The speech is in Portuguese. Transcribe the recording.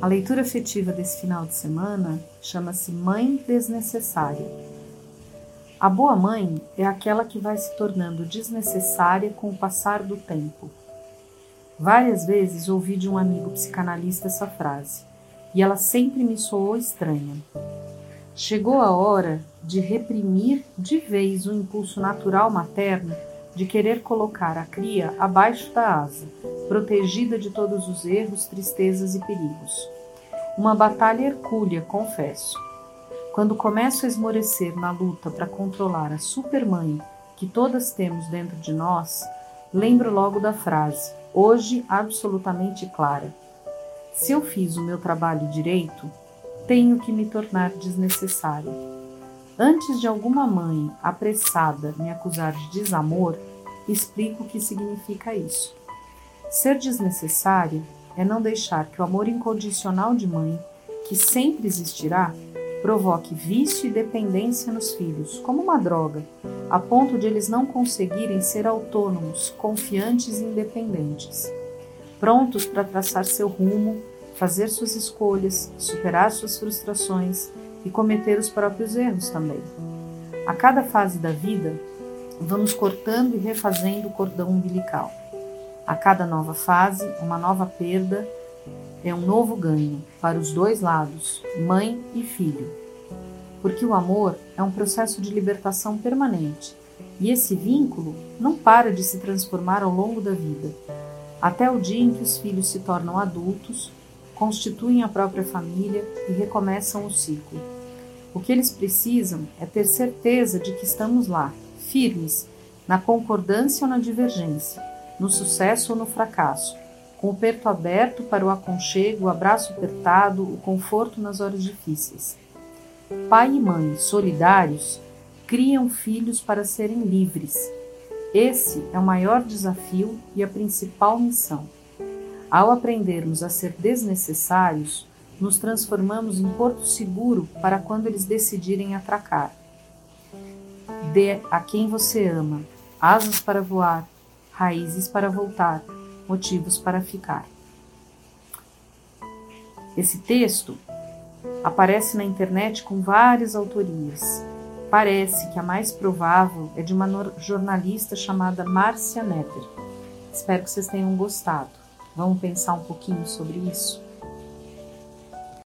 A leitura afetiva desse final de semana chama-se Mãe Desnecessária. A boa mãe é aquela que vai se tornando desnecessária com o passar do tempo. Várias vezes ouvi de um amigo psicanalista essa frase, e ela sempre me soou estranha. Chegou a hora de reprimir de vez o impulso natural materno de querer colocar a cria abaixo da asa, protegida de todos os erros, tristezas e perigos. Uma batalha hercúlea, confesso. Quando começo a esmorecer na luta para controlar a supermãe que todas temos dentro de nós, lembro logo da frase, hoje absolutamente clara: Se eu fiz o meu trabalho direito, tenho que me tornar desnecessário. Antes de alguma mãe apressada me acusar de desamor, explico o que significa isso. Ser desnecessário é não deixar que o amor incondicional de mãe, que sempre existirá, provoque vício e dependência nos filhos, como uma droga, a ponto de eles não conseguirem ser autônomos, confiantes e independentes, prontos para traçar seu rumo, fazer suas escolhas, superar suas frustrações e cometer os próprios erros também. A cada fase da vida, vamos cortando e refazendo o cordão umbilical. A cada nova fase, uma nova perda é um novo ganho para os dois lados, mãe e filho. Porque o amor é um processo de libertação permanente e esse vínculo não para de se transformar ao longo da vida, até o dia em que os filhos se tornam adultos, constituem a própria família e recomeçam o ciclo. O que eles precisam é ter certeza de que estamos lá, firmes, na concordância ou na divergência, no sucesso ou no fracasso, com o perto aberto para o aconchego, o abraço apertado, o conforto nas horas difíceis. Pai e mãe solidários criam filhos para serem livres. Esse é o maior desafio e a principal missão. Ao aprendermos a ser desnecessários, nos transformamos em porto seguro para quando eles decidirem atracar. Dê a quem você ama asas para voar, raízes para voltar, motivos para ficar. Esse texto aparece na internet com várias autorias. Parece que a mais provável é de uma jornalista chamada Márcia Netter. Espero que vocês tenham gostado. Vamos pensar um pouquinho sobre isso?